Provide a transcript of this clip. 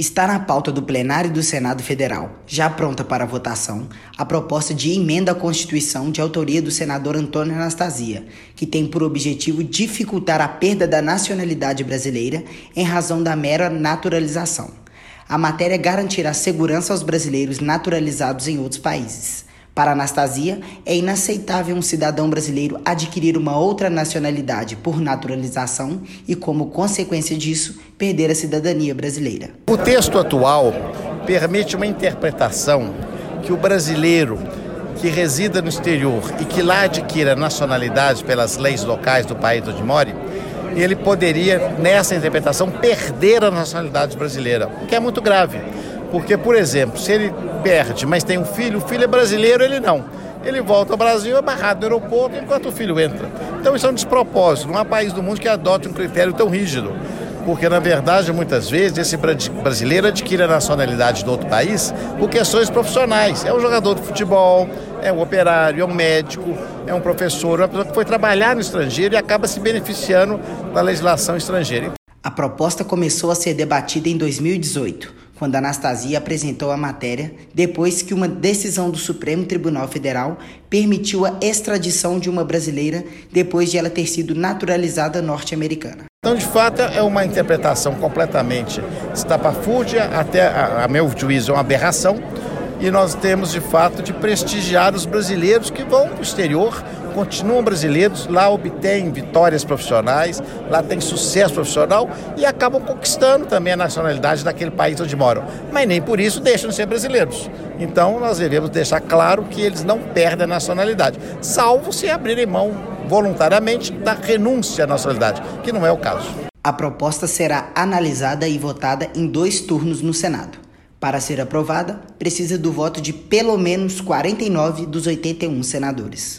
Está na pauta do plenário do Senado Federal, já pronta para votação, a proposta de emenda à Constituição de autoria do senador Antônio Anastasia, que tem por objetivo dificultar a perda da nacionalidade brasileira em razão da mera naturalização. A matéria garantirá segurança aos brasileiros naturalizados em outros países. Para Anastasia, é inaceitável um cidadão brasileiro adquirir uma outra nacionalidade por naturalização e, como consequência disso, perder a cidadania brasileira. O texto atual permite uma interpretação que o brasileiro que resida no exterior e que lá adquira nacionalidade pelas leis locais do país onde more, ele poderia, nessa interpretação, perder a nacionalidade brasileira, o que é muito grave. Porque, por exemplo, se ele perde, mas tem um filho, o filho é brasileiro, ele não. Ele volta ao Brasil, é barrado no aeroporto enquanto o filho entra. Então isso é um despropósito. Não há país do mundo que adote um critério tão rígido. Porque, na verdade, muitas vezes, esse brasileiro adquire a nacionalidade do outro país por questões profissionais. É um jogador de futebol, é um operário, é um médico, é um professor, é uma pessoa que foi trabalhar no estrangeiro e acaba se beneficiando da legislação estrangeira. A proposta começou a ser debatida em 2018 quando Anastasia apresentou a matéria depois que uma decisão do Supremo Tribunal Federal permitiu a extradição de uma brasileira depois de ela ter sido naturalizada norte-americana. Então, de fato, é uma interpretação completamente estapafúrdia, até a, a meu juízo é uma aberração, e nós temos de fato de prestigiar os brasileiros que vão para o exterior continuam brasileiros, lá obtêm vitórias profissionais, lá tem sucesso profissional e acabam conquistando também a nacionalidade daquele país onde moram. Mas nem por isso deixam de ser brasileiros. Então nós devemos deixar claro que eles não perdem a nacionalidade, salvo se abrirem mão voluntariamente da renúncia à nacionalidade, que não é o caso. A proposta será analisada e votada em dois turnos no Senado. Para ser aprovada, precisa do voto de pelo menos 49 dos 81 senadores.